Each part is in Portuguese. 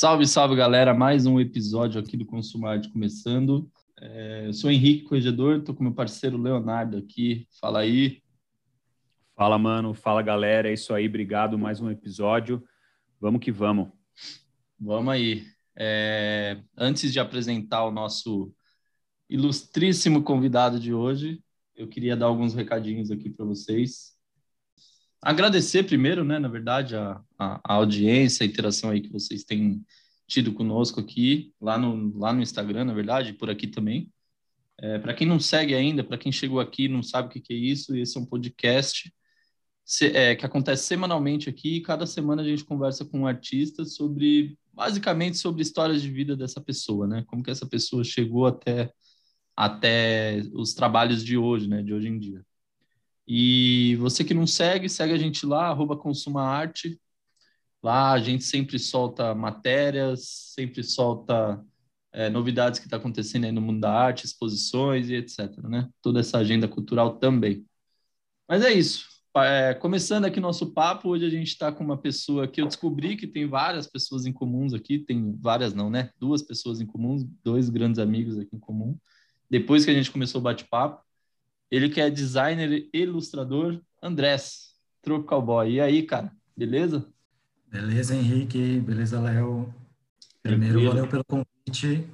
Salve, salve, galera! Mais um episódio aqui do Consumarte começando. É, eu sou Henrique Corregedor, estou com meu parceiro Leonardo aqui. Fala aí. Fala, mano. Fala, galera. É isso aí. Obrigado. Mais um episódio. Vamos que vamos. Vamos aí. É, antes de apresentar o nosso ilustríssimo convidado de hoje, eu queria dar alguns recadinhos aqui para vocês. Agradecer primeiro, né, na verdade, a, a, a, audiência, a interação aí que vocês têm tido conosco aqui, lá no, lá no Instagram, na verdade, por aqui também. É, para quem não segue ainda, para quem chegou aqui não sabe o que, que é isso, esse é um podcast se, é, que acontece semanalmente aqui e cada semana a gente conversa com um artista sobre, basicamente, sobre histórias de vida dessa pessoa, né? Como que essa pessoa chegou até, até os trabalhos de hoje, né? De hoje em dia. E você que não segue, segue a gente lá, arroba Consuma Arte. Lá a gente sempre solta matérias, sempre solta é, novidades que está acontecendo aí no mundo da arte, exposições e etc. Né? Toda essa agenda cultural também. Mas é isso. É, começando aqui nosso papo, hoje a gente está com uma pessoa que eu descobri que tem várias pessoas em comuns aqui, tem várias não, né? Duas pessoas em comuns, dois grandes amigos aqui em comum. Depois que a gente começou o bate-papo, ele que é designer e ilustrador, Andrés, Tropical Boy. E aí, cara, beleza? Beleza, Henrique. Beleza, Léo. Primeiro, Tranquilo. valeu pelo convite.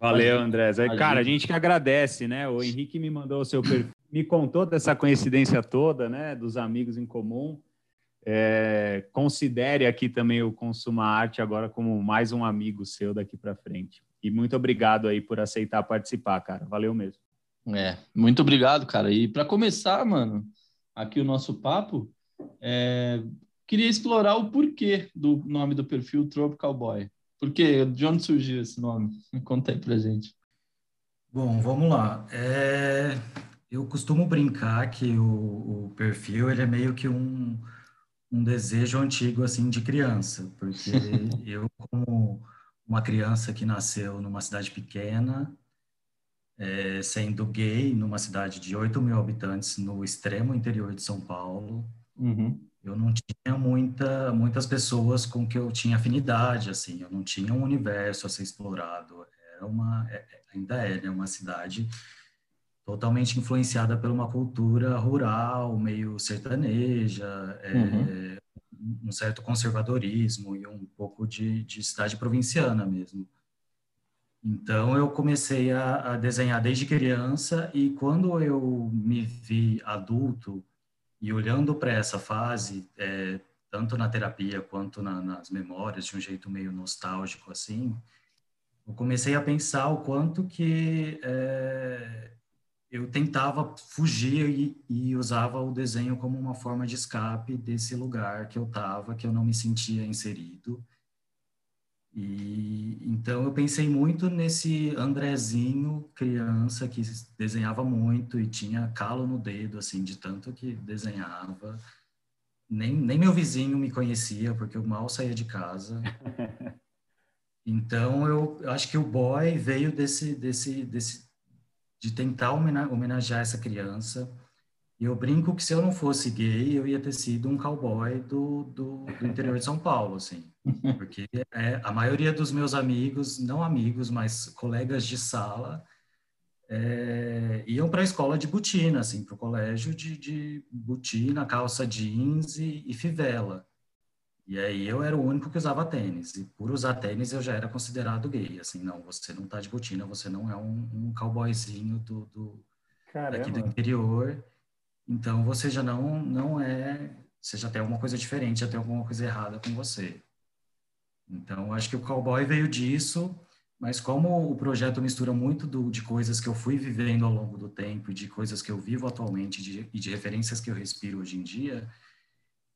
Valeu, Andrés. Aí, cara, a gente que agradece, né? O Henrique me mandou o seu perfil, me contou dessa coincidência toda, né? Dos amigos em comum. É, considere aqui também o Consuma Arte agora como mais um amigo seu daqui para frente. E muito obrigado aí por aceitar participar, cara. Valeu mesmo. É, muito obrigado, cara. E para começar, mano, aqui o nosso papo, é, queria explorar o porquê do nome do perfil Tropical Boy. Por quê? De onde surgiu esse nome? Me conta aí pra gente. Bom, vamos lá. É, eu costumo brincar que o, o, perfil ele é meio que um, um desejo antigo assim de criança, porque eu como uma criança que nasceu numa cidade pequena, é, sendo gay numa cidade de 8 mil habitantes no extremo interior de São Paulo. Uhum. Eu não tinha muita, muitas pessoas com que eu tinha afinidade, assim, eu não tinha um universo a ser explorado. Era uma, é, é, ainda é, né, uma cidade totalmente influenciada por uma cultura rural, meio sertaneja, é, uhum. um certo conservadorismo e um pouco de, de cidade provinciana mesmo. Então, eu comecei a, a, desenhar desde criança e quando eu me vi adulto e olhando para essa fase, é, tanto na terapia quanto na, nas memórias, de um jeito meio nostálgico assim, eu comecei a pensar o quanto que é, eu tentava fugir e, e, usava o desenho como uma forma de escape desse lugar que eu estava, que eu não me sentia inserido e então eu pensei muito nesse Andrezinho, criança que desenhava muito e tinha calo no dedo, assim, de tanto que desenhava. Nem, nem meu vizinho me conhecia, porque eu mal saía de casa. Então eu acho que o boy veio desse, desse, desse de tentar homenagear essa criança. E eu brinco que se eu não fosse gay, eu ia ter sido um cowboy do, do, do interior de São Paulo, assim. Porque é, a maioria dos meus amigos, não amigos, mas colegas de sala, é, iam para a escola de botina, assim, para o colégio de, de botina, calça jeans e, e, fivela. E aí eu era o único que usava tênis. E por usar tênis eu já era considerado gay. Assim, não, você não tá de botina, você não é um, um cowboyzinho do, do, daqui do interior. Então você já não, não é. Você já tem alguma coisa diferente, já tem alguma coisa errada com você. Então, acho que o cowboy veio disso, mas como o projeto mistura muito do, de coisas que eu fui vivendo ao longo do tempo e de coisas que eu vivo atualmente de, e de referências que eu respiro hoje em dia,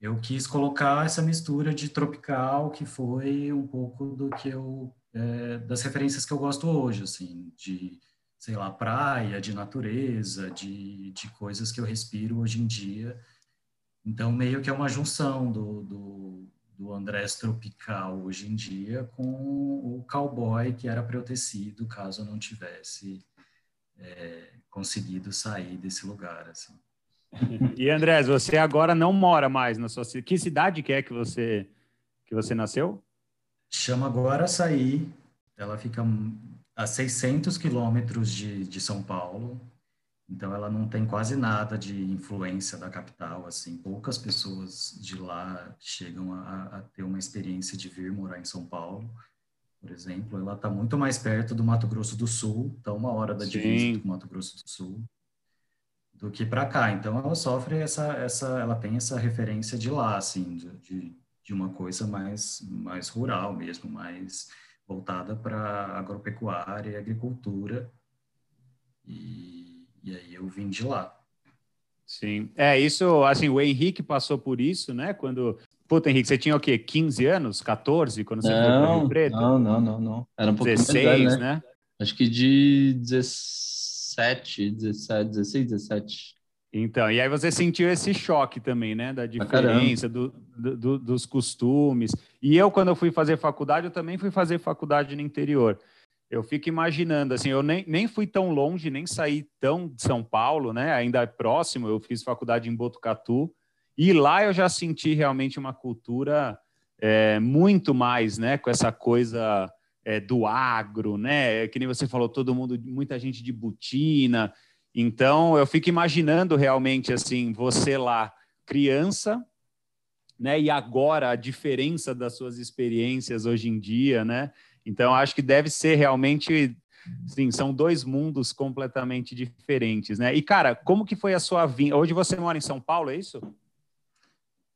eu quis colocar essa mistura de tropical que foi um pouco do que eu é, das referências que eu gosto hoje, assim, de sei lá praia, de natureza, de, de coisas que eu respiro hoje em dia. Então meio que é uma junção do, do do Andrés Tropical hoje em dia com o cowboy que era para eu ter sido caso eu não tivesse é, conseguido sair desse lugar. Assim. E Andrés, você agora não mora mais na sua cidade. Que cidade que é que você, que você nasceu? Chama Guaraçaí, ela fica a 600 quilômetros de, de São Paulo, então ela não tem quase nada de influência da capital, assim, poucas pessoas de lá chegam a, a ter uma experiência de vir morar em São Paulo, por exemplo. Ela está muito mais perto do Mato Grosso do Sul, está uma hora da divisa do Mato Grosso do Sul, do que para cá. Então ela sofre essa, essa, ela tem essa referência de lá, assim, de, de uma coisa mais, mais rural mesmo, mais voltada para agropecuária e agricultura. E e aí eu vim de lá. Sim. É, isso, assim, o Henrique passou por isso, né? Quando. Puta, Henrique, você tinha o quê? 15 anos? 14? Quando você não, foi para Rio Preto? Não, não, não, não. Era um pouco 16, mais velho, né? né? Acho que de 17, 17, 16, 17. Então, e aí você sentiu esse choque também, né? Da diferença, do, do, dos costumes. E eu, quando eu fui fazer faculdade, eu também fui fazer faculdade no interior eu fico imaginando, assim, eu nem, nem fui tão longe, nem saí tão de São Paulo, né? Ainda é próximo, eu fiz faculdade em Botucatu, e lá eu já senti realmente uma cultura é, muito mais, né? Com essa coisa é, do agro, né? Que nem você falou, todo mundo, muita gente de botina. Então, eu fico imaginando realmente, assim, você lá, criança, né? E agora a diferença das suas experiências hoje em dia, né? Então, acho que deve ser realmente, sim, são dois mundos completamente diferentes, né? E, cara, como que foi a sua vinda? Hoje você mora em São Paulo, é isso?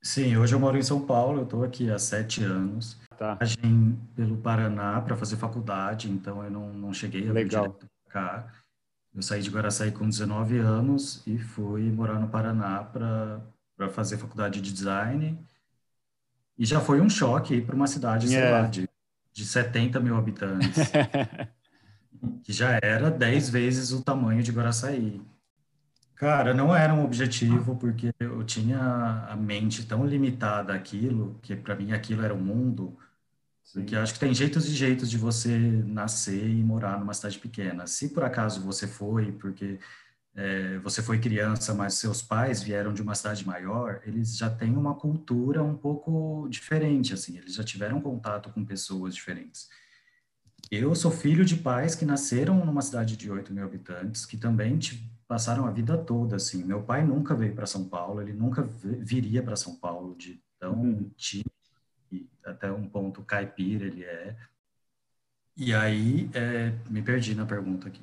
Sim, hoje eu moro em São Paulo, eu estou aqui há sete anos. Tá. Viagem pelo Paraná para fazer faculdade, então eu não, não cheguei a Legal. cá. Eu saí de Guaraçaí com 19 anos e fui morar no Paraná para fazer faculdade de design. E já foi um choque para uma cidade, sei é. lá, de de 70 mil habitantes, que já era 10 vezes o tamanho de Guaraçaí. Cara, não era um objetivo, porque eu tinha a mente tão limitada àquilo, que para mim aquilo era o mundo, Sim. porque acho que tem jeitos e jeitos de você nascer e morar numa cidade pequena. Se por acaso você foi, porque é, você foi criança, mas seus pais vieram de uma cidade maior, eles já têm uma cultura um pouco diferente, assim, eles já tiveram contato com pessoas diferentes. Eu sou filho de pais que nasceram numa cidade de 8 mil habitantes, que também passaram a vida toda, assim. Meu pai nunca veio para São Paulo, ele nunca viria para São Paulo, de tão uhum. tímido, até um ponto caipira ele é. E aí, é, me perdi na pergunta aqui.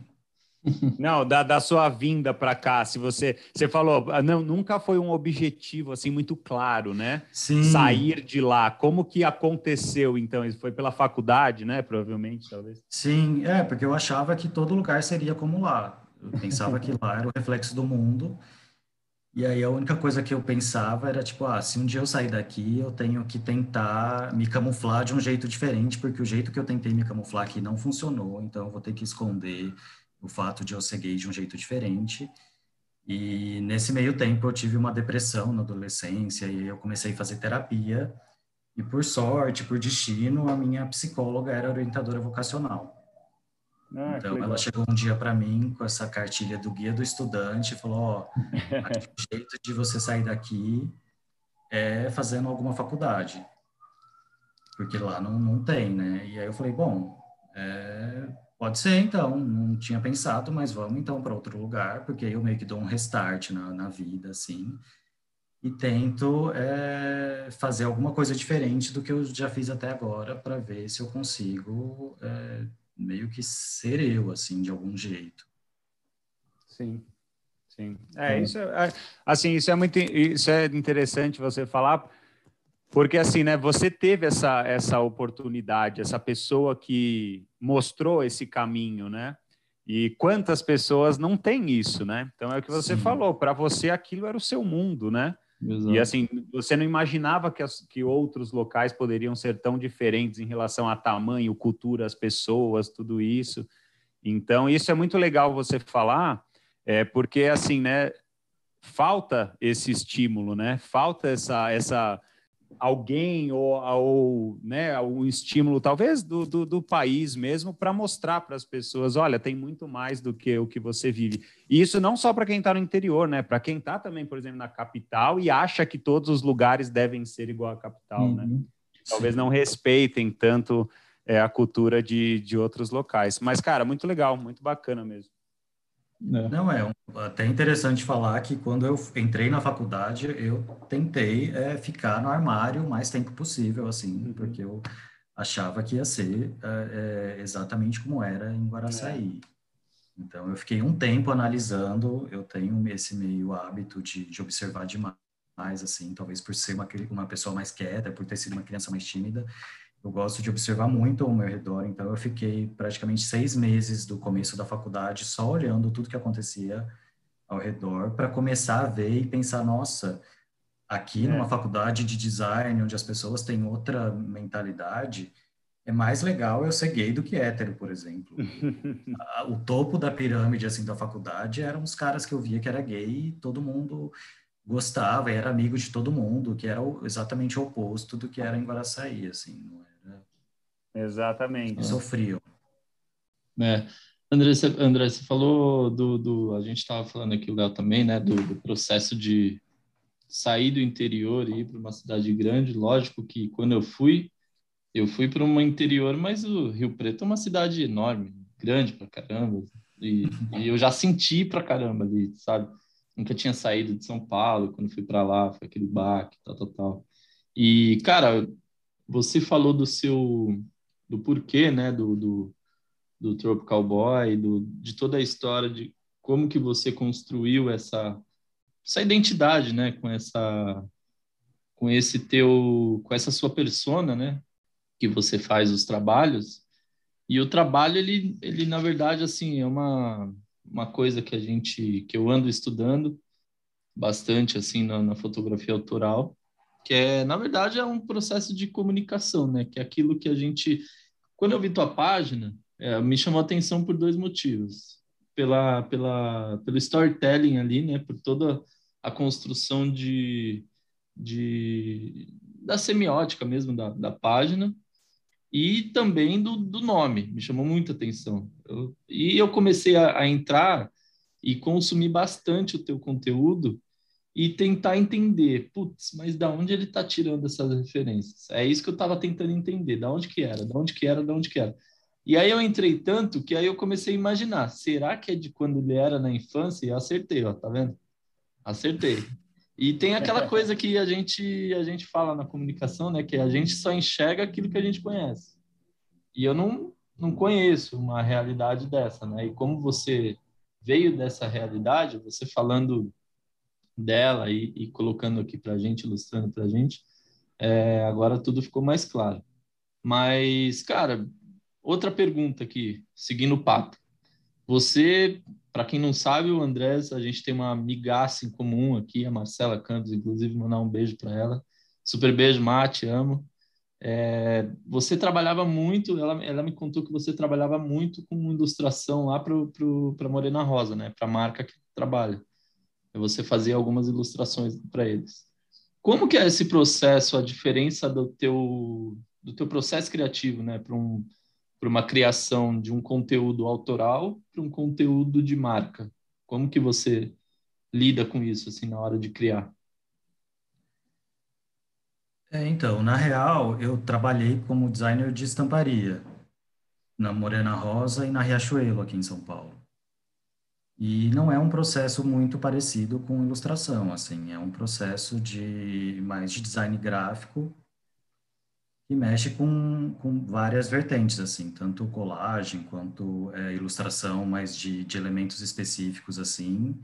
Não, da, da sua vinda para cá, se você você falou, ah, não, nunca foi um objetivo assim muito claro, né? Sim. Sair de lá. Como que aconteceu então? Isso foi pela faculdade, né? Provavelmente, talvez. Sim, é, porque eu achava que todo lugar seria como lá. Eu pensava que lá era o reflexo do mundo. E aí a única coisa que eu pensava era tipo, ah, se um dia eu sair daqui, eu tenho que tentar me camuflar de um jeito diferente, porque o jeito que eu tentei me camuflar aqui não funcionou, então eu vou ter que esconder o fato de eu ser gay de um jeito diferente. E nesse meio tempo eu tive uma depressão na adolescência e eu comecei a fazer terapia. E por sorte, por destino, a minha psicóloga era orientadora vocacional. Ah, então ela chegou um dia para mim com essa cartilha do guia do estudante e falou: ó, o jeito de você sair daqui é fazendo alguma faculdade, porque lá não, não tem, né? E aí eu falei: bom, é, Pode ser, então, não tinha pensado, mas vamos então para outro lugar, porque aí eu meio que dou um restart na, na vida, assim, e tento é, fazer alguma coisa diferente do que eu já fiz até agora, para ver se eu consigo é, meio que ser eu, assim, de algum jeito. Sim, sim. É, isso é, assim, isso é muito, isso é interessante você falar, porque assim, né, você teve essa, essa oportunidade, essa pessoa que mostrou esse caminho, né? E quantas pessoas não têm isso, né? Então é o que você Sim. falou, para você aquilo era o seu mundo, né? Exato. E assim, você não imaginava que, as, que outros locais poderiam ser tão diferentes em relação a tamanho, cultura, as pessoas, tudo isso. Então, isso é muito legal você falar, é, porque assim, né? Falta esse estímulo, né? Falta essa, essa alguém ou, ou né, um estímulo, talvez do, do, do país mesmo, para mostrar para as pessoas: olha, tem muito mais do que o que você vive. E isso não só para quem está no interior, né? Para quem está também, por exemplo, na capital e acha que todos os lugares devem ser igual à capital, né? uhum. né? talvez não respeitem tanto é, a cultura de, de outros locais. Mas, cara, muito legal, muito bacana mesmo. É. Não, é até interessante falar que quando eu entrei na faculdade, eu tentei é, ficar no armário o mais tempo possível, assim, uhum. porque eu achava que ia ser é, é exatamente como era em Guaraçaí. É. Então, eu fiquei um tempo analisando, eu tenho esse meio hábito de, de observar demais, assim, talvez por ser uma, uma pessoa mais quieta, por ter sido uma criança mais tímida, eu gosto de observar muito ao meu redor, então eu fiquei praticamente seis meses do começo da faculdade só olhando tudo que acontecia ao redor para começar a ver e pensar, nossa, aqui é. numa faculdade de design, onde as pessoas têm outra mentalidade, é mais legal eu ser gay do que hétero, por exemplo. o topo da pirâmide, assim, da faculdade eram os caras que eu via que era gay e todo mundo gostava era amigo de todo mundo, que era exatamente o oposto do que era em Guaraçaí, assim, não era... Exatamente. Sofriam. É. André, você, André, você falou do, do a gente estava falando aqui, o Léo também, né, do, do, processo de sair do interior e ir para uma cidade grande. Lógico que quando eu fui, eu fui para uma interior, mas o Rio Preto é uma cidade enorme, grande pra caramba, e, e eu já senti pra caramba ali, sabe? nunca tinha saído de São Paulo, quando fui para lá, foi aquele baque, tal, tal, tal. E, cara, você falou do seu, do porquê, né, do, do, do Tropical Boy, do, de toda a história de como que você construiu essa, essa identidade, né, com essa, com esse teu, com essa sua persona, né, que você faz os trabalhos. E o trabalho, ele, ele na verdade, assim, é uma, uma coisa que a gente que eu ando estudando bastante assim na, na, fotografia autoral que é na verdade é um processo de comunicação né? Que é aquilo que a gente quando eu vi tua página é, me chamou a atenção por dois motivos. Pela pela pelo storytelling ali né? Por toda a construção de, de da semiótica mesmo da, da página e também do, do nome, me chamou muita atenção. Eu, e eu comecei a, a, entrar e consumir bastante o teu conteúdo e tentar entender, putz, mas da onde ele está tirando essas referências? É isso que eu estava tentando entender, da onde que era, da onde que era, da onde que era. E aí eu entrei tanto que aí eu comecei a imaginar, será que é de quando ele era na infância? E acertei, ó, tá vendo? Acertei. E tem aquela coisa que a gente a gente fala na comunicação, né, que a gente só enxerga aquilo que a gente conhece. E eu não não conheço uma realidade dessa, né? E como você veio dessa realidade, você falando dela e, e colocando aqui para a gente, ilustrando para a gente, é, agora tudo ficou mais claro. Mas, cara, outra pergunta aqui, seguindo o papo. Você para quem não sabe, o Andrés, a gente tem uma amigaça em comum aqui, a Marcela Campos, inclusive, mandar um beijo para ela. Super beijo, Mate, amo. É, você trabalhava muito, ela, ela me contou que você trabalhava muito com ilustração lá para Morena Rosa, né? Para a marca que trabalha. Você fazia algumas ilustrações para eles. Como que é esse processo, a diferença do teu, do teu processo criativo, né? Para um, para uma criação de um conteúdo autoral para um conteúdo de marca? Como que você lida com isso assim na hora de criar? É, então, na real, eu trabalhei como designer de estamparia na Morena Rosa e na Riachuelo aqui em São Paulo. E não é um processo muito parecido com ilustração, assim, é um processo de mais de design gráfico e mexe com, com várias vertentes, assim, tanto colagem quanto é, ilustração, mas de, de elementos específicos, assim.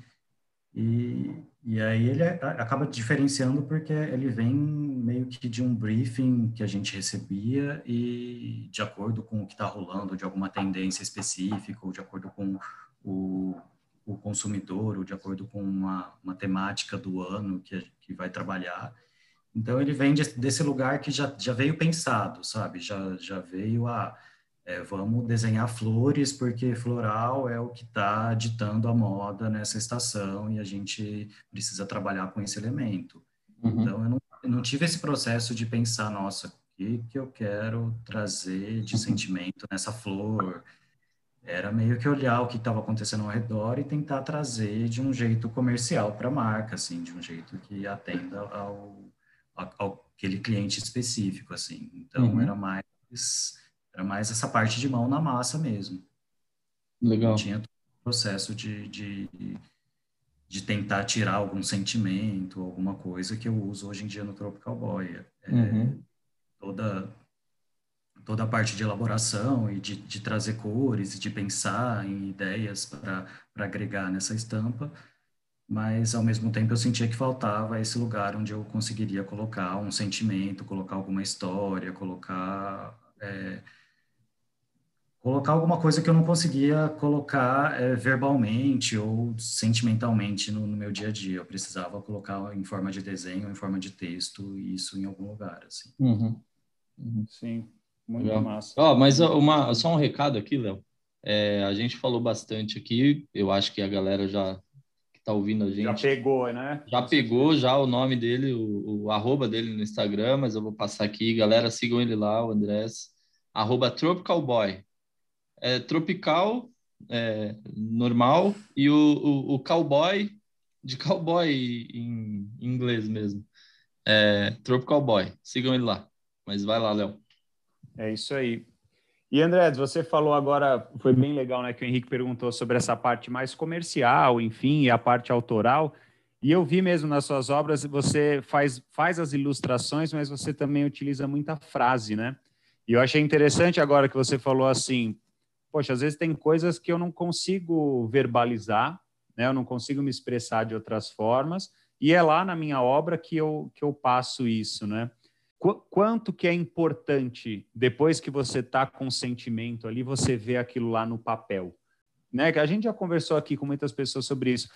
E, e aí ele acaba diferenciando porque ele vem meio que de um briefing que a gente recebia e de acordo com o que está rolando, de alguma tendência específica, ou de acordo com o, o consumidor, ou de acordo com uma, uma temática do ano que, que vai trabalhar. Então ele vem desse lugar que já, já veio pensado, sabe? Já, já veio a é, vamos desenhar flores porque floral é o que está ditando a moda nessa estação e a gente precisa trabalhar com esse elemento. Uhum. Então eu não, eu não, tive esse processo de pensar, nossa, o que, que eu quero trazer de uhum. sentimento nessa flor? Era meio que olhar o que estava acontecendo ao redor e tentar trazer de um jeito comercial para a marca, assim, de um jeito que atenda ao ao, aquele cliente específico, assim. Então, uhum. era mais era mais essa parte de mão na massa mesmo. Legal. Não tinha o processo de, de, de tentar tirar algum sentimento, alguma coisa que eu uso hoje em dia no Tropical Boy. É, uhum. Toda toda a parte de elaboração e de, de trazer cores e de pensar em ideias para agregar nessa estampa, mas ao mesmo tempo eu sentia que faltava esse lugar onde eu conseguiria colocar um sentimento, colocar alguma história, colocar é, colocar alguma coisa que eu não conseguia colocar é, verbalmente ou sentimentalmente no, no, meu dia a dia. Eu precisava colocar em forma de desenho, em forma de texto, isso em algum lugar, assim. Uhum. Uhum. Sim, muito Legal. massa. Oh, mas uma, só um recado aqui, Léo. É, a gente falou bastante aqui, eu acho que a galera já que está ouvindo a gente... Já pegou, né? Já pegou já o nome dele, o, o arroba dele no Instagram, mas eu vou passar aqui. Galera, sigam ele lá, o Andrés. Arroba Tropical Boy é, tropical, é, normal, e o, o, o, cowboy, de cowboy em, em inglês mesmo. É, tropical Boy. Sigam ele lá. Mas vai lá, Léo. É isso aí. E André, você falou agora, foi bem legal, né, que o Henrique perguntou sobre essa parte mais comercial, enfim, e a parte autoral. E eu vi mesmo nas suas obras, você faz, faz as ilustrações, mas você também utiliza muita frase, né? E eu achei interessante agora que você falou assim, poxa, às vezes tem coisas que eu não consigo verbalizar, né? Eu não consigo me expressar de outras formas, e é lá na minha obra que eu, que eu passo isso, né? Qu quanto que é importante, depois que você está com sentimento ali, você vê aquilo lá no papel, né? A gente já conversou aqui com muitas pessoas sobre isso,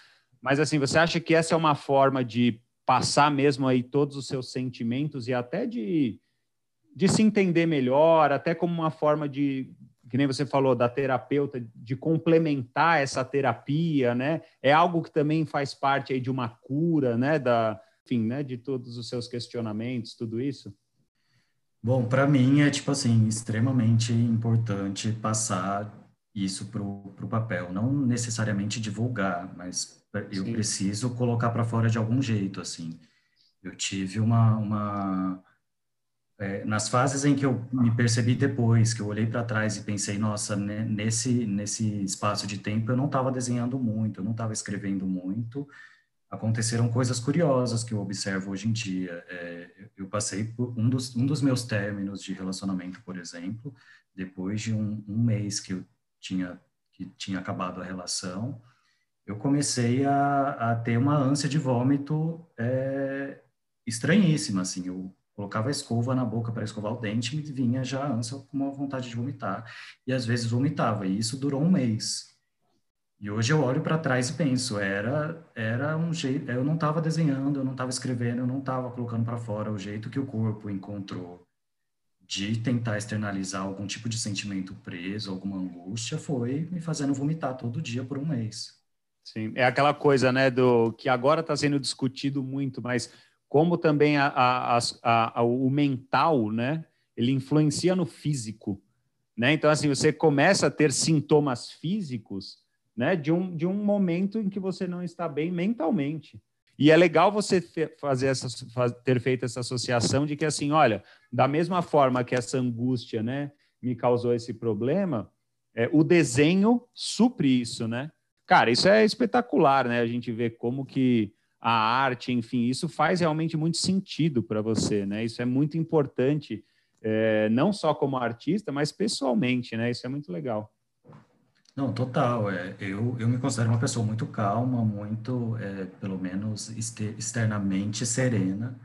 mas assim, você acha que essa é uma forma de passar mesmo aí todos os seus sentimentos e até de, de se entender melhor, até como uma forma de que nem você falou, da terapeuta, de complementar essa terapia, né? É algo que também faz parte aí de uma cura, né? Da, né? De todos os seus questionamentos, tudo isso? Bom, para mim é, tipo assim, extremamente importante passar isso para o papel. Não necessariamente divulgar, mas eu Sim. preciso colocar para fora de algum jeito, assim. Eu tive uma, uma é, nas fases em que eu me percebi depois, que eu olhei para trás e pensei, nossa, nesse, nesse espaço de tempo eu não estava desenhando muito, eu não estava escrevendo muito, aconteceram coisas curiosas que eu observo hoje em dia. É, eu passei por um dos, um dos meus términos de relacionamento, por exemplo, depois de um, um mês que eu tinha, que tinha acabado a relação, eu comecei a, a ter uma ânsia de vômito é, estranhíssima, assim, eu colocava a escova na boca para escovar o dente e vinha já a ânsia com uma vontade de vomitar. E às vezes vomitava, e isso durou um mês. E hoje eu olho para trás e penso, era era um jeito, eu não estava desenhando, eu não estava escrevendo, eu não estava colocando para fora o jeito que o corpo encontrou de tentar externalizar algum tipo de sentimento preso, alguma angústia, foi me fazendo vomitar todo dia por um mês. Sim, é aquela coisa, né, do que agora está sendo discutido muito, mas como também a, a, a, o mental, né? Ele influencia no físico, né? Então, assim, você começa a ter sintomas físicos, né? De um, de um momento em que você não está bem mentalmente. E é legal você fazer essa, ter feito essa associação de que, assim, olha, da mesma forma que essa angústia, né? Me causou esse problema, é, o desenho supre isso, né? Cara, isso é espetacular, né? A gente vê como que a arte, enfim, isso faz realmente muito sentido para você, né? Isso é muito importante, é, não só como artista, mas pessoalmente, né? Isso é muito legal. Não, total. É, eu, eu me considero uma pessoa muito calma, muito, é, pelo menos externamente serena.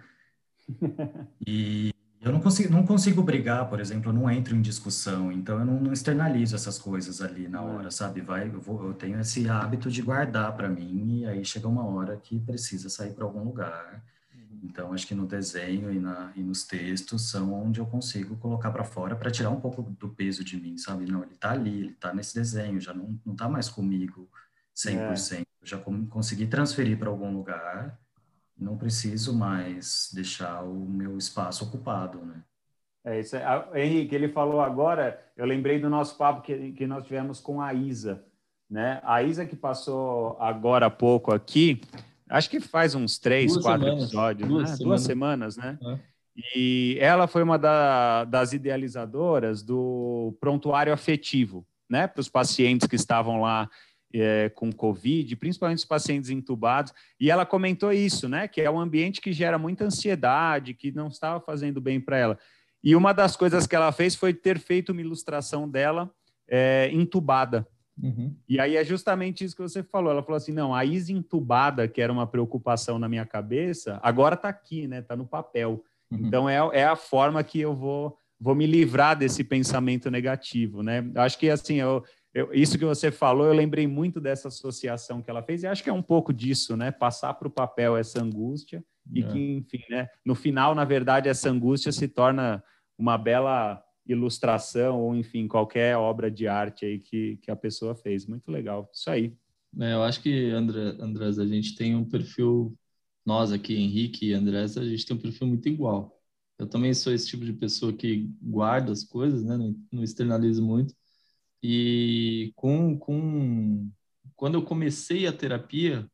E eu não consigo, não consigo brigar, por exemplo, eu não entro em discussão, então eu não, não externalizo essas coisas ali na hora, sabe? Vai, eu, vou, eu tenho esse hábito de guardar para mim e aí chega uma hora que precisa sair para algum lugar. Então acho que no desenho e, na, e nos textos são onde eu consigo colocar para fora para tirar um pouco do peso de mim, sabe? Não, ele está ali, ele está nesse desenho, já não não tá mais comigo 100%. É. Eu já consegui transferir para algum lugar não preciso mais deixar o meu espaço ocupado, né? É isso. Henrique, ele falou agora, eu lembrei do nosso papo que, que nós tivemos com a Isa, né? A Isa que passou agora há pouco aqui, acho que faz uns três, duas quatro semanas. episódios, duas, né? semanas. duas semanas, né? É. E ela foi uma da, das idealizadoras do prontuário afetivo, né, para os pacientes que estavam lá é, com Covid, principalmente os pacientes entubados, e ela comentou isso, né, que é um ambiente que gera muita ansiedade, que não estava fazendo bem para ela. E uma das coisas que ela fez foi ter feito uma ilustração dela é, entubada. Uhum. E aí é justamente isso que você falou. Ela falou assim: não, a Isa entubada, que era uma preocupação na minha cabeça, agora está aqui, né? Está no papel. Uhum. Então é, é a forma que eu vou, vou me livrar desse pensamento negativo, né? Acho que assim, eu, eu, isso que você falou, eu lembrei muito dessa associação que ela fez, e acho que é um pouco disso, né? Passar para o papel essa angústia, e é. que, enfim, né? No final, na verdade, essa angústia se torna uma bela ilustração, ou enfim, qualquer obra de arte aí que, que a pessoa fez. Muito legal, isso aí. É, eu acho que, André, Andrés, a gente tem um perfil nós aqui, Henrique e Andrés, a gente tem um perfil muito igual. Eu também sou esse tipo de pessoa que guarda as coisas, né? Não, não externalizo muito. E com, com quando eu comecei a terapia,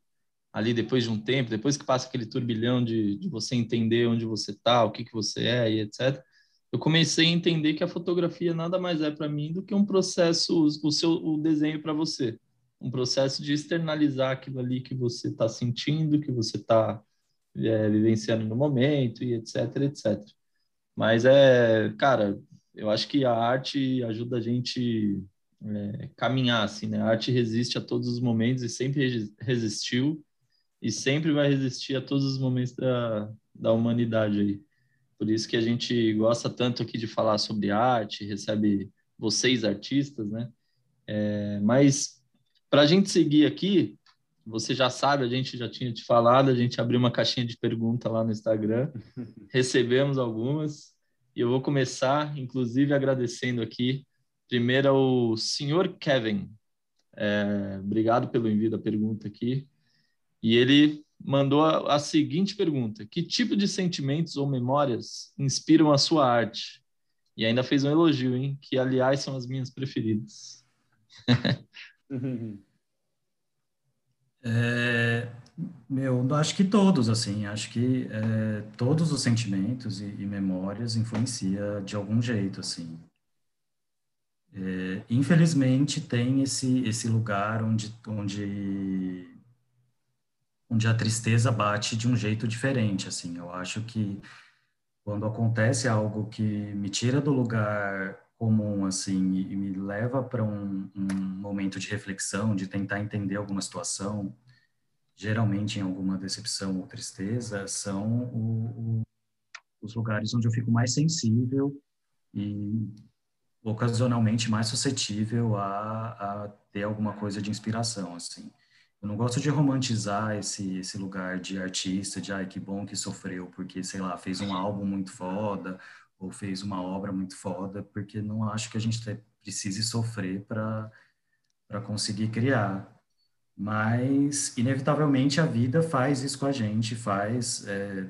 ali depois de um tempo, depois que passa aquele turbilhão de, de você entender onde você está, o que, que você é e etc., eu comecei a entender que a fotografia nada mais é para mim do que um processo, o seu o desenho para você um processo de externalizar aquilo ali que você está sentindo, que você está é, vivenciando no momento e etc, etc. Mas é, cara, eu acho que a arte ajuda a gente é, caminhar, assim, né? A arte resiste a todos os momentos e sempre resistiu e sempre vai resistir a todos os momentos da, da humanidade aí. Por isso que a gente gosta tanto aqui de falar sobre arte, recebe vocês artistas, né? É, mas para a gente seguir aqui, você já sabe, a gente já tinha te falado, a gente abriu uma caixinha de pergunta lá no Instagram, recebemos algumas, e eu vou começar, inclusive, agradecendo aqui, primeiro ao senhor Kevin. É, obrigado pelo envio da pergunta aqui. E ele mandou a, a seguinte pergunta: Que tipo de sentimentos ou memórias inspiram a sua arte? E ainda fez um elogio, hein? Que, aliás, são as minhas preferidas. É, meu, acho que todos, assim, acho que é, todos os sentimentos e, e, memórias influencia de algum jeito, assim. É, infelizmente tem esse esse lugar onde onde onde a tristeza bate de um jeito diferente, assim. Eu acho que quando acontece algo que me tira do lugar comum, assim, e, me leva para um, um, momento de reflexão, de tentar entender alguma situação, geralmente em alguma decepção ou tristeza, são o, o, os lugares onde eu fico mais sensível e ocasionalmente mais suscetível a, a ter alguma coisa de inspiração, assim. Eu não gosto de romantizar esse, esse lugar de artista, de ai, que bom que sofreu, porque, sei lá, fez um álbum muito foda, ou fez uma obra muito foda, porque não acho que a gente precise sofrer para conseguir criar. Mas, inevitavelmente, a vida faz isso com a gente, faz, é,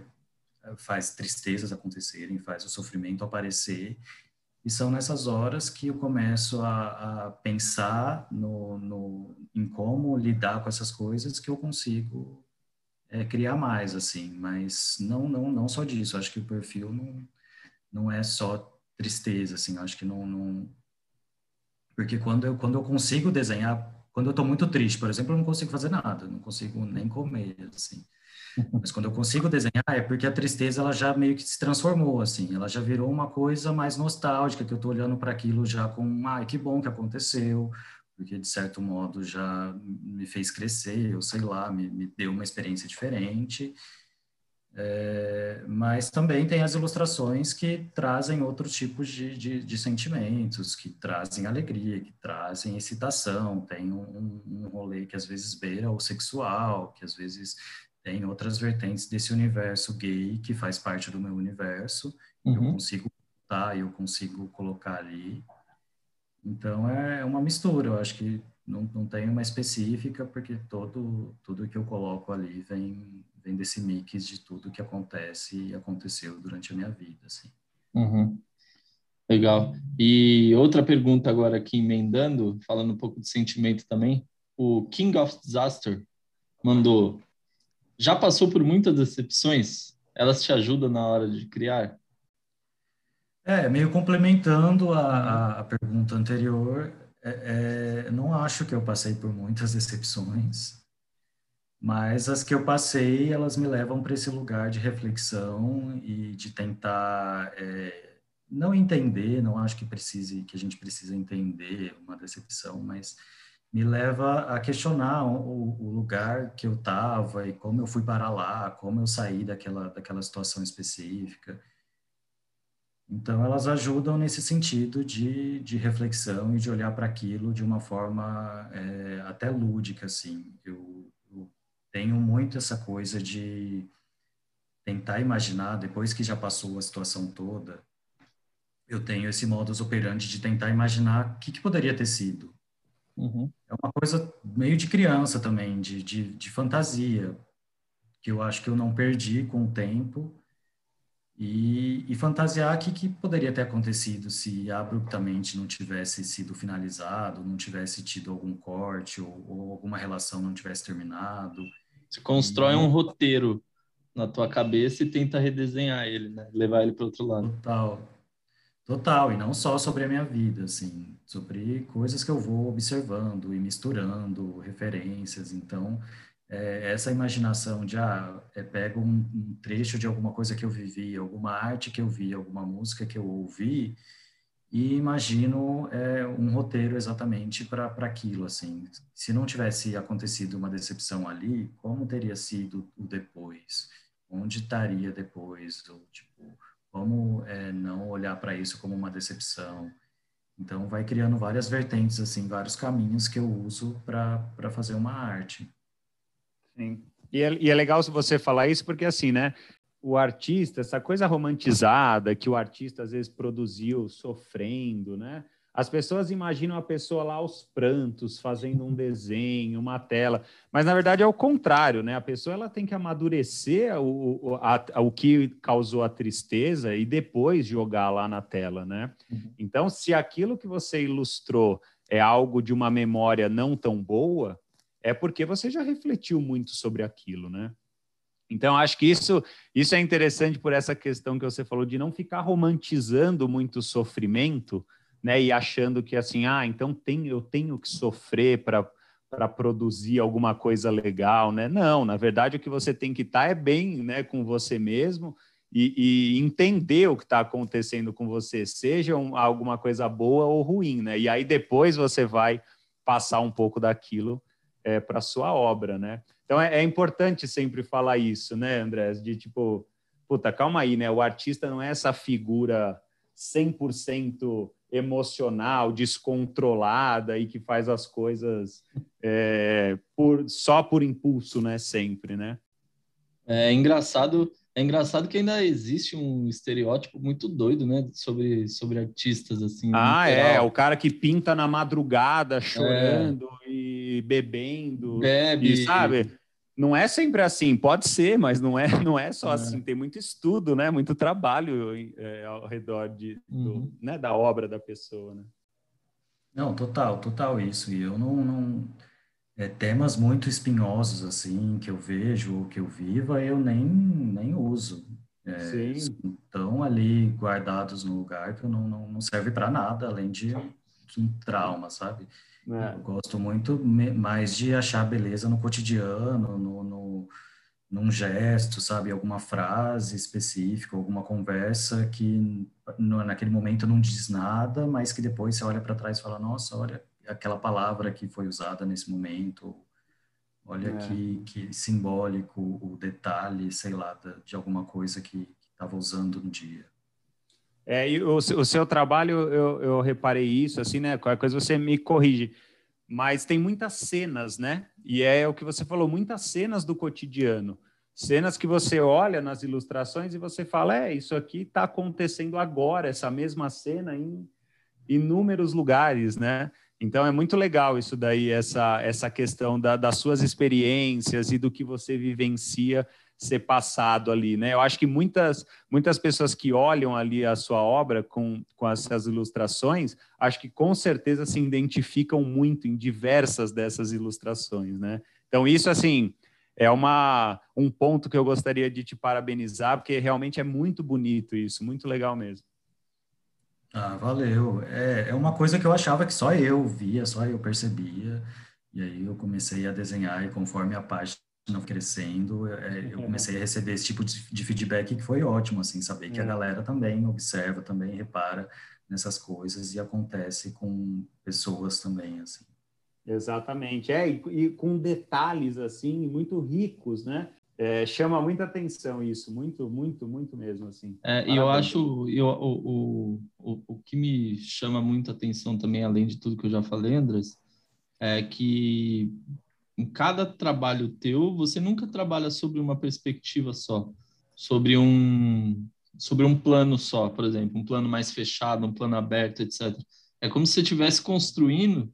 faz tristezas acontecerem, faz o sofrimento aparecer. E são nessas horas que eu começo a, a pensar no, no, em como lidar com essas coisas que eu consigo é, criar mais, assim. Mas não, não, não só disso. Acho que o perfil não, não é só tristeza, assim, acho que não, não... porque quando eu, quando eu consigo desenhar, quando eu estou muito triste, por exemplo, eu não consigo fazer nada, não consigo nem comer, assim, mas quando eu consigo desenhar é porque a tristeza ela já meio que se transformou, assim, ela já virou uma coisa mais nostálgica, que eu estou olhando para aquilo já com, ai, que bom que aconteceu, porque de certo modo já me fez crescer, eu sei lá, me, me deu uma experiência diferente, é, mas também tem as ilustrações que trazem outros tipos de, de, de, sentimentos, que trazem alegria, que trazem excitação. Tem um, um rolê que às vezes beira o sexual, que às vezes tem outras vertentes desse universo gay que faz parte do meu universo. Uhum. Eu consigo tá, eu consigo colocar ali. Então é uma mistura. Eu acho que não, não tem uma específica porque todo tudo que eu coloco ali vem vem desse mix de tudo que acontece e aconteceu durante a minha vida, assim. Uhum. Legal. E outra pergunta agora aqui, emendando, falando um pouco de sentimento também. O King of Disaster mandou: já passou por muitas decepções? elas te ajudam na hora de criar? É, meio complementando a, a pergunta anterior, é, é, não acho que eu passei por muitas decepções, mas as que eu passei, elas me levam para esse lugar de reflexão e de tentar é, não entender, não acho que precise, que a gente precisa entender uma decepção, mas me leva a questionar o, o lugar que eu estava e como eu fui para lá, como eu saí daquela, daquela situação específica. Então, elas ajudam nesse sentido de, de reflexão e de olhar para aquilo de uma forma é, até lúdica, assim. Eu, eu, tenho muito essa coisa de tentar imaginar, depois que já passou a situação toda, eu tenho esse modus operandi de tentar imaginar o que, que poderia ter sido. Uhum. É uma coisa meio de criança também, de, de, de fantasia, que eu acho que eu não perdi com o tempo e, e fantasiar o que, que poderia ter acontecido se abruptamente não tivesse sido finalizado, não tivesse tido algum corte ou, ou alguma relação não tivesse terminado. Você constrói e... um roteiro na tua cabeça e tenta redesenhar ele, né? Levar ele para outro lado. Total. Total, e não só sobre a minha vida, assim, sobre coisas que eu vou observando e misturando referências. Então, é, essa imaginação de, ah, é, pego um, um, trecho de alguma coisa que eu vivi, alguma arte que eu vi, alguma música que eu ouvi, e imagino é, um roteiro exatamente para aquilo, assim. Se não tivesse acontecido uma decepção ali, como teria sido o depois? Onde estaria depois? Ou, tipo, como é, não olhar para isso como uma decepção? Então, vai criando várias vertentes, assim, vários caminhos que eu uso para fazer uma arte. Sim. E é, e é legal você falar isso, porque assim, né? O artista, essa coisa romantizada que o artista às vezes produziu sofrendo, né? As pessoas imaginam a pessoa lá aos prantos, fazendo um desenho, uma tela, mas na verdade é o contrário, né? A pessoa ela tem que amadurecer o, o, a, o que causou a tristeza e depois jogar lá na tela, né? Uhum. Então, se aquilo que você ilustrou é algo de uma memória não tão boa, é porque você já refletiu muito sobre aquilo, né? Então, acho que isso, isso é interessante por essa questão que você falou de não ficar romantizando muito o sofrimento, né? E achando que assim, ah, então tem, eu tenho que sofrer para para produzir alguma coisa legal, né? Não, na verdade o que você tem que estar tá é bem, né, com você mesmo e, e entender o que está acontecendo com você, seja um, alguma coisa boa ou ruim, né? E aí depois você vai passar um pouco daquilo é, para sua obra, né? Então é, é, importante sempre falar isso, né, Andrés? De tipo, puta, calma aí, né? O artista não é essa figura 100% emocional, descontrolada e que faz as coisas é, por, só por impulso, né? Sempre, né? É engraçado é engraçado que ainda existe um estereótipo muito doido, né, sobre, sobre artistas assim. Ah, é, o cara que pinta na madrugada chorando é. e bebendo, bebe, e, sabe? Não é sempre assim, pode ser, mas não é, não é só é. assim. Tem muito estudo, né, muito trabalho é, ao redor de, uhum. do, né, da obra da pessoa, né? Não, total, total isso. E eu não, não é, temas muito espinhosos, assim, que eu vejo ou que eu viva, eu nem, nem uso. É, estão ali guardados no lugar que não, não, não serve para nada, além de um trauma, sabe? É. Eu gosto muito mais de achar beleza no cotidiano, no, no, num gesto, sabe? Alguma frase específica, alguma conversa que no, naquele momento não diz nada, mas que depois você olha para trás e fala: Nossa, olha, aquela palavra que foi usada nesse momento. Olha é. que, que simbólico o detalhe, sei lá, de alguma coisa que estava usando no dia. É, e o, o seu trabalho, eu, eu reparei isso, assim, né? Qualquer coisa você me corrige. Mas tem muitas cenas, né? E é o que você falou, muitas cenas do cotidiano. Cenas que você olha nas ilustrações e você fala, é, isso aqui está acontecendo agora, essa mesma cena em inúmeros lugares, né? Então é muito legal isso daí, essa, essa questão da, das suas experiências e do que você vivencia ser passado ali, né? Eu acho que muitas, muitas pessoas que olham ali a sua obra com, com essas ilustrações, acho que com certeza se identificam muito em diversas dessas ilustrações, né? Então isso, assim, é uma, um ponto que eu gostaria de te parabenizar, porque realmente é muito bonito isso, muito legal mesmo. Ah, valeu. É, é uma coisa que eu achava que só eu via, só eu percebia. E aí eu comecei a desenhar e conforme a página crescendo, é, eu comecei a receber esse tipo de, feedback que foi ótimo, assim, saber que a é. galera também observa, também repara nessas coisas e acontece com pessoas também, assim. Exatamente, é, e, e com detalhes, assim, muito ricos, né? É, chama muita atenção isso, muito, muito, muito mesmo, assim. É, e eu acho, eu, o, o, o que me chama muita atenção também, além de tudo que eu já falei, Andres, é que em cada trabalho teu, você nunca trabalha sobre uma perspectiva só, sobre um sobre um plano só, por exemplo, um plano mais fechado, um plano aberto, etc. É como se você estivesse construindo,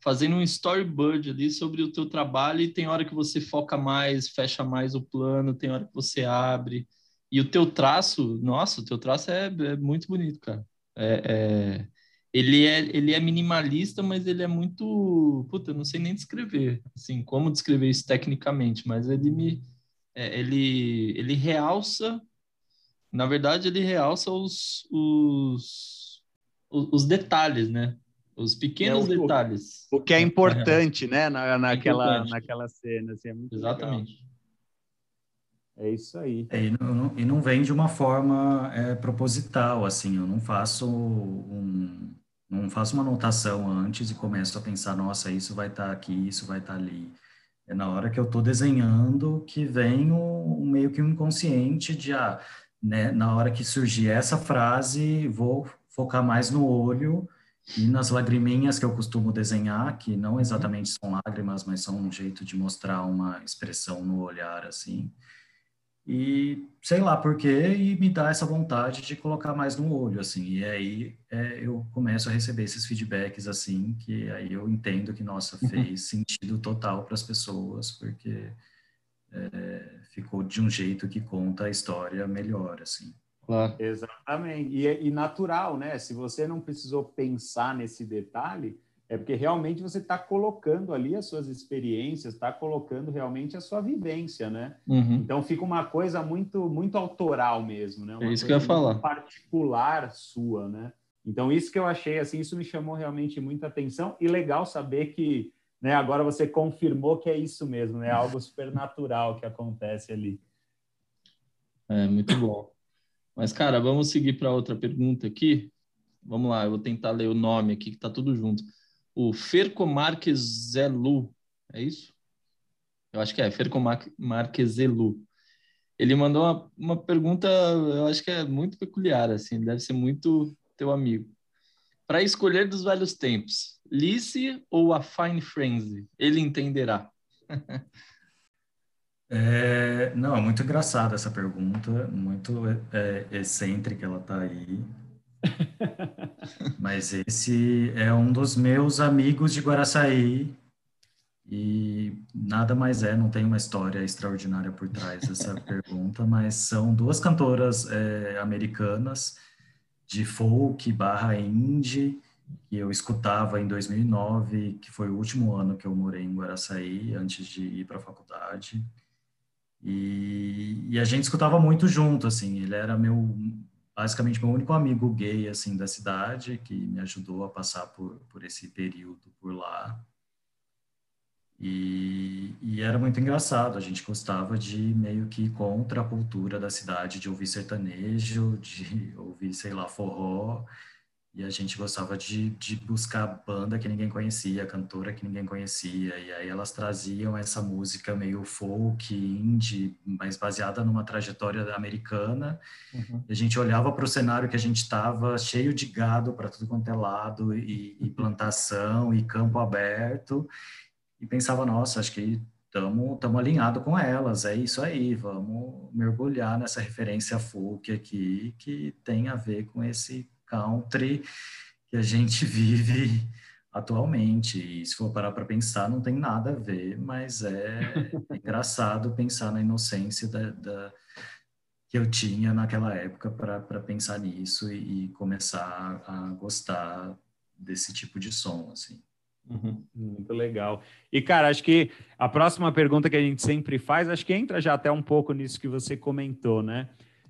fazendo um storyboard ali sobre o teu trabalho e tem hora que você foca mais, fecha mais o plano, tem hora que você abre. E o teu traço, nossa, o teu traço é, é muito bonito, cara. É, é, ele é, ele é minimalista, mas ele é muito. Puta, eu não sei nem descrever, assim, como descrever isso tecnicamente, mas ele me. É, ele, ele realça. Na verdade, ele realça os, os, os detalhes, né? Os pequenos é, o, detalhes. O que é importante, né? Na, naquela, importante. naquela cena. Assim, é Exatamente. Legal. É isso aí. É, e, não, e, não, vem de uma forma é, proposital, assim, eu não faço um, não faço uma anotação antes e começo a pensar, nossa, isso vai estar tá aqui, isso vai estar tá ali. É na hora que eu estou desenhando que vem o, meio que um inconsciente de, ah, né, na hora que surgir essa frase, vou focar mais no olho e nas lagriminhas que eu costumo desenhar, que não exatamente são lágrimas, mas são um jeito de mostrar uma expressão no olhar, assim e sei lá por quê, e me dá essa vontade de colocar mais no olho, assim, e aí é, eu começo a receber esses feedbacks, assim, que aí eu entendo que, nossa, uhum. fez sentido total para as pessoas, porque é, ficou de um jeito que conta a história melhor, assim. Claro. Exatamente, e, e natural, né, se você não precisou pensar nesse detalhe, é porque realmente você está colocando ali as suas experiências, está colocando realmente a sua vivência, né? Uhum. Então fica uma coisa muito muito autoral mesmo, né? Uma é isso que eu ia falar. Particular sua, né? Então isso que eu achei assim, isso me chamou realmente muita atenção e legal saber que, né? Agora você confirmou que é isso mesmo, né? Algo supernatural que acontece ali. É muito bom. Mas cara, vamos seguir para outra pergunta aqui. Vamos lá, eu vou tentar ler o nome aqui que tá tudo junto o Ferco Marquezelu, é isso? Eu acho que é, Ferco Marquezelu. Ele mandou uma, uma pergunta, eu acho que é muito peculiar, assim, deve ser muito teu amigo. Para escolher dos velhos tempos, Lice ou a Fine Frenzy? Ele entenderá. é, não, muito engraçada essa pergunta, muito é, excêntrica ela tá aí. Mas esse é um dos meus amigos de Guaraçaí e nada mais é, não tem uma história extraordinária por trás dessa pergunta, mas são duas cantoras é, americanas de folk barra indie que eu escutava em 2009, que foi o último ano que eu morei em Guaraçaí, antes de ir para a faculdade. E, e, a gente escutava muito junto, assim, ele era meu basicamente meu único amigo gay assim da cidade que me ajudou a passar por, por esse período por lá. E, e, era muito engraçado a gente gostava de meio que contra a cultura da cidade de ouvir sertanejo de ouvir sei lá forró e a gente gostava de, de buscar banda que ninguém conhecia, cantora que ninguém conhecia, e aí elas traziam essa música meio folk, indie, mas baseada numa trajetória americana. Uhum. A gente olhava para o cenário que a gente estava, cheio de gado para tudo quanto é lado, e, e plantação, e campo aberto, e pensava, nossa, acho que estamos alinhados com elas, é isso aí, vamos mergulhar nessa referência folk aqui, que tem a ver com esse country que a gente vive atualmente. E se for parar para pensar, não tem nada a ver, mas é, engraçado pensar na inocência da, da, que eu tinha naquela época para pensar nisso e, e, começar a gostar desse tipo de som, assim. Uhum. Muito legal. E, cara, acho que a próxima pergunta que a gente sempre faz, acho que entra já até um pouco nisso que você comentou, né?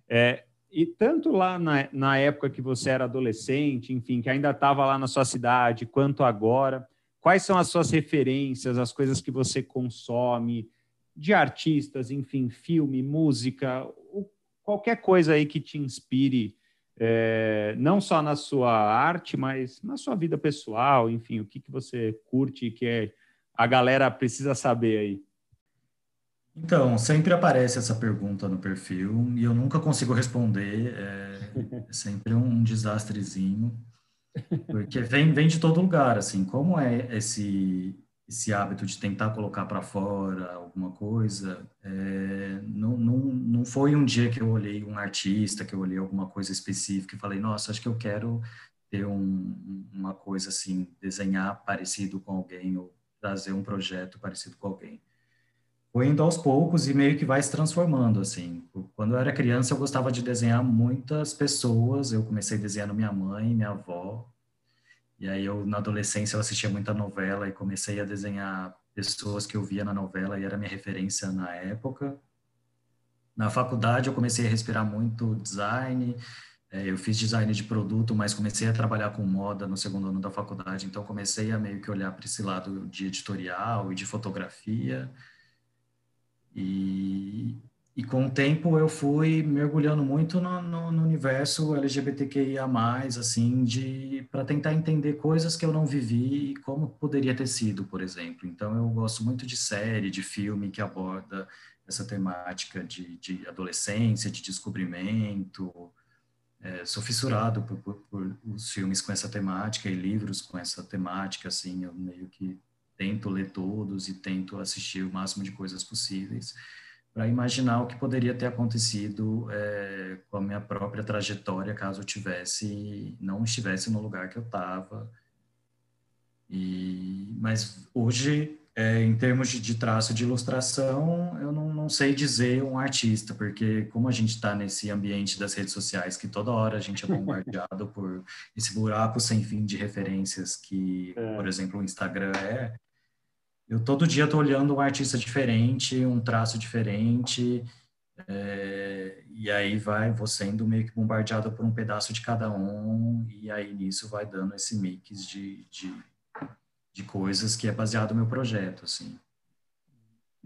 É, e tanto lá na, na época que você era adolescente, enfim, que ainda estava lá na sua cidade, quanto agora, quais são as suas referências, as coisas que você consome, de artistas, enfim, filme, música, qualquer coisa aí que te inspire é, não só na sua arte, mas na sua vida pessoal, enfim, o que, que você curte e que é, a galera precisa saber aí? Então, sempre aparece essa pergunta no perfil e eu nunca consigo responder, é, é sempre um desastrezinho, porque vem, vem de todo lugar, assim, como é esse, esse hábito de tentar colocar para fora alguma coisa, é, não, não, não foi um dia que eu olhei um artista, que eu olhei alguma coisa específica e falei, nossa, acho que eu quero ter um, uma coisa assim, desenhar parecido com alguém ou trazer um projeto parecido com alguém. Foi indo aos poucos e meio que vai se transformando, assim. Quando eu era criança, eu gostava de desenhar muitas pessoas, eu comecei desenhando minha mãe, minha avó, e aí eu, na adolescência, eu assistia muita novela e comecei a desenhar pessoas que eu via na novela e era minha referência na época. Na faculdade eu comecei a respirar muito design, é, eu fiz design de produto, mas comecei a trabalhar com moda no segundo ano da faculdade, então comecei a meio que olhar para esse lado de editorial e de fotografia. E, e com o tempo eu fui mergulhando muito no, no, no universo LGBTQIA+, assim, de para tentar entender coisas que eu não vivi e como poderia ter sido, por exemplo. Então eu gosto muito de série, de filme que aborda essa temática de, de adolescência, de descobrimento. É, sou fissurado por, por, por os filmes com essa temática e livros com essa temática, assim, eu meio que tento ler todos e tento assistir o máximo de coisas possíveis para imaginar o que poderia ter acontecido é, com a minha própria trajetória caso eu tivesse não estivesse no lugar que eu estava e mas hoje é, em termos de, de, traço de ilustração eu não, não, sei dizer um artista porque como a gente está nesse ambiente das redes sociais que toda hora a gente é bombardeado por esse buraco sem fim de referências que é. por exemplo o Instagram é eu todo dia estou olhando um artista diferente, um traço diferente, é, e aí vai vou sendo meio que bombardeado por um pedaço de cada um, e aí nisso vai dando esse mix de, de, de coisas que é baseado no meu projeto, assim.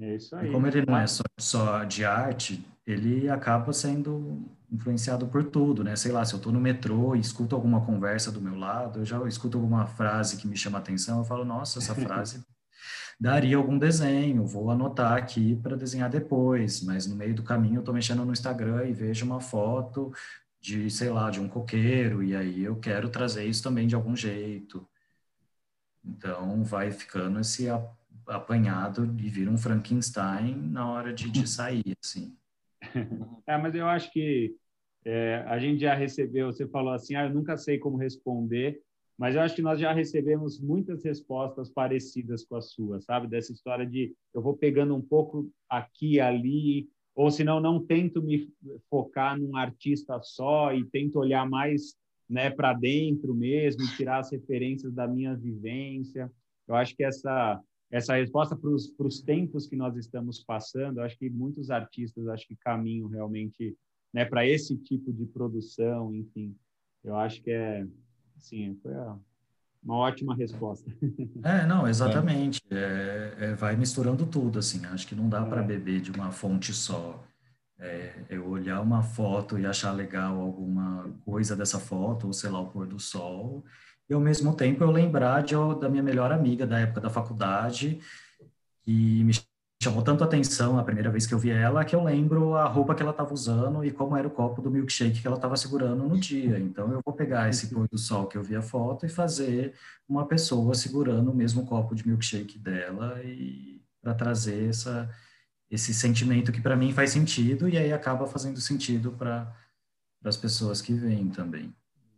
É isso aí. E como ele não é só, só de arte, ele acaba sendo influenciado por tudo, né? Sei lá, se eu estou no metrô e escuto alguma conversa do meu lado, eu já escuto alguma frase que me chama atenção, eu falo, nossa, essa frase daria algum desenho, vou anotar aqui para desenhar depois, mas no meio do caminho eu estou mexendo no Instagram e vejo uma foto de, sei lá, de um coqueiro, e aí eu quero trazer isso também de algum jeito. Então vai ficando esse apanhado e vira um Frankenstein na hora de, de sair, assim. É, mas eu acho que é, a gente já recebeu, você falou assim, ah, eu nunca sei como responder, mas eu acho que nós já recebemos muitas respostas parecidas com as suas, sabe? Dessa história de eu vou pegando um pouco aqui ali, ou senão não tento me focar num artista só e tento olhar mais né, para dentro mesmo, tirar as referências da minha vivência. Eu acho que essa essa resposta para os tempos que nós estamos passando, eu acho que muitos artistas acho que caminham realmente né, para esse tipo de produção, enfim. Eu acho que é Sim, foi uma ótima resposta. É, não, exatamente. É, é, vai misturando tudo, assim. Acho que não dá para é. beber de uma fonte só. É, eu olhar uma foto e achar legal alguma coisa dessa foto, ou sei lá, o pôr do sol, e ao mesmo tempo eu lembrar de, da minha melhor amiga da época da faculdade, que me chamou tanto atenção a primeira vez que eu vi ela que eu lembro a roupa que ela estava usando e como era o copo do milkshake que ela estava segurando no dia. Então eu vou pegar esse pôr do sol que eu vi a foto e fazer uma pessoa segurando o mesmo copo de milkshake dela e para trazer essa esse sentimento que para mim faz sentido e aí acaba fazendo sentido para as pessoas que vêm também.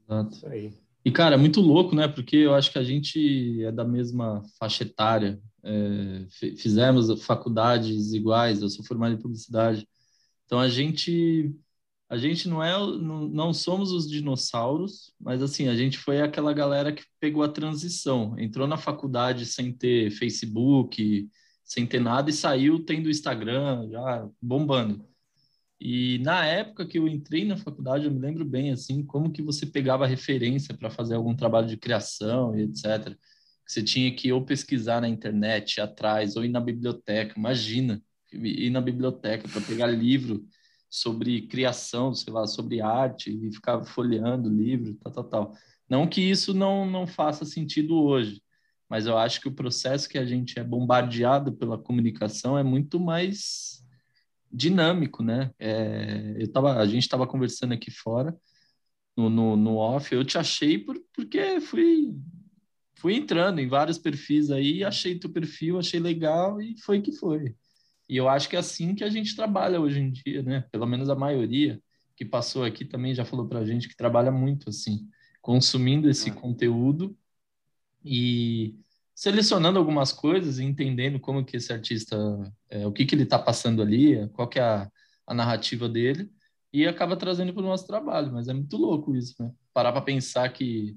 Exato. Aí. E cara, é muito louco, né? Porque eu acho que a gente é da mesma faixa etária é, fizemos faculdades iguais, eu sou formado em publicidade. Então a gente a gente não é, não, não somos os dinossauros, mas assim, a gente foi aquela galera que pegou a transição, entrou na faculdade sem ter Facebook, sem ter nada e saiu tendo Instagram, já bombando. E na época que eu entrei na faculdade, eu me lembro bem assim, como que você pegava referência para fazer algum trabalho de criação e etc. Você tinha que ou pesquisar na internet atrás ou ir na biblioteca. Imagina ir na biblioteca para pegar livro sobre criação, sei lá, sobre arte e ficar folheando livro, tal, tal, tal. Não que isso não não faça sentido hoje, mas eu acho que o processo que a gente é bombardeado pela comunicação é muito mais dinâmico, né? É, eu tava, a gente estava conversando aqui fora, no, no, no, off, eu te achei por, porque fui, fui entrando em vários perfis aí, achei teu perfil, achei legal e foi que foi. E eu acho que é assim que a gente trabalha hoje em dia, né? Pelo menos a maioria que passou aqui também já falou para a gente que trabalha muito assim, consumindo esse é. conteúdo e selecionando algumas coisas e entendendo como que esse artista, é, o que que ele está passando ali, qual que é a, a narrativa dele e acaba trazendo para o nosso trabalho. Mas é muito louco isso, né? Parar para pensar que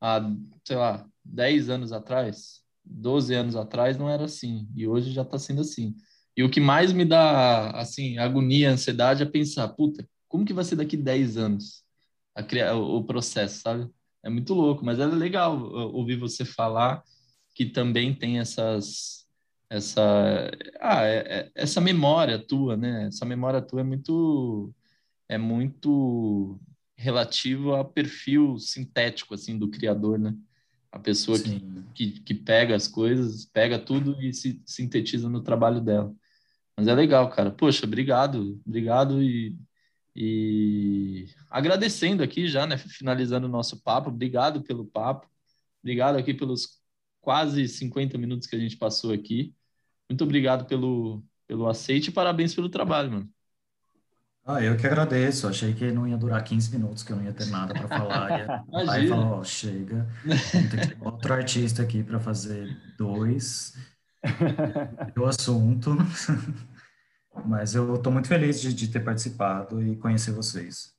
há, sei lá, 10 anos atrás, 12 anos atrás não era assim e hoje já está sendo assim. E o que mais me dá, assim, agonia, ansiedade é pensar, puta, como que vai ser daqui 10 anos a criar, o processo, sabe? É muito louco, mas é legal ouvir você falar que também tem essas essa ah, é, é, essa memória tua, né? Essa memória tua é muito é muito relativo ao perfil sintético assim do criador, né? A pessoa que, que, que, pega as coisas, pega tudo e se sintetiza no trabalho dela. Mas é legal, cara. Poxa, obrigado, obrigado e, e agradecendo aqui já, né? Finalizando o nosso papo. Obrigado pelo papo. Obrigado aqui pelos quase 50 minutos que a gente passou aqui. Muito obrigado pelo, pelo aceite e parabéns pelo trabalho, mano. Ah, eu que agradeço. Achei que não ia durar 15 minutos, que eu não ia ter nada para falar. Aí falou, oh, chega, ter que ter outro artista aqui para fazer dois o assunto. Mas eu estou muito feliz de, de, ter participado e conhecer vocês.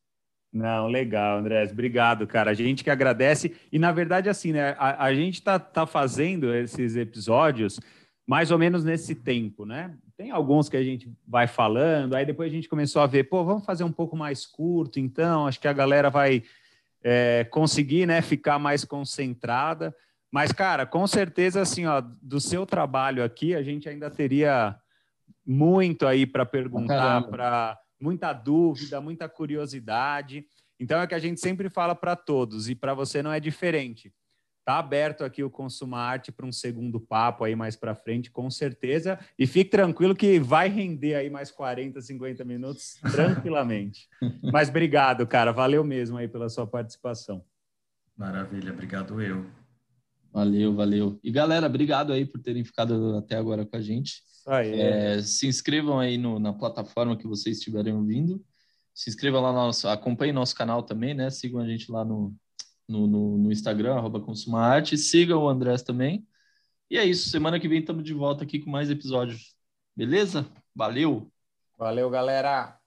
Não, legal, Andrés. Obrigado, cara. A gente que agradece. E, na verdade, assim, né? A, a gente está tá fazendo esses episódios mais ou menos nesse tempo, né? Tem alguns que a gente vai falando, aí depois a gente começou a ver, pô, vamos fazer um pouco mais curto, então, acho que a galera vai é, conseguir, né, ficar mais concentrada. Mas, cara, com certeza, assim, ó, do seu trabalho aqui, a gente ainda teria muito aí para perguntar, para muita dúvida, muita curiosidade. Então é que a gente sempre fala para todos e para você não é diferente. Tá aberto aqui o Consuma Arte para um segundo papo aí mais para frente, com certeza. E fique tranquilo que vai render aí mais 40, 50 minutos tranquilamente. Mas obrigado, cara. Valeu mesmo aí pela sua participação. Maravilha, obrigado eu. Valeu, valeu. E galera, obrigado aí por terem ficado até agora com a gente. É, se inscrevam aí no, na plataforma que vocês estiverem ouvindo. Se inscrevam lá no nosso, acompanhem nosso canal também, né? Sigam a gente lá no, no, no, no Instagram, arroba Consumaarte. Sigam o Andrés também. E é isso. Semana que vem estamos de volta aqui com mais episódios. Beleza? Valeu! Valeu, galera!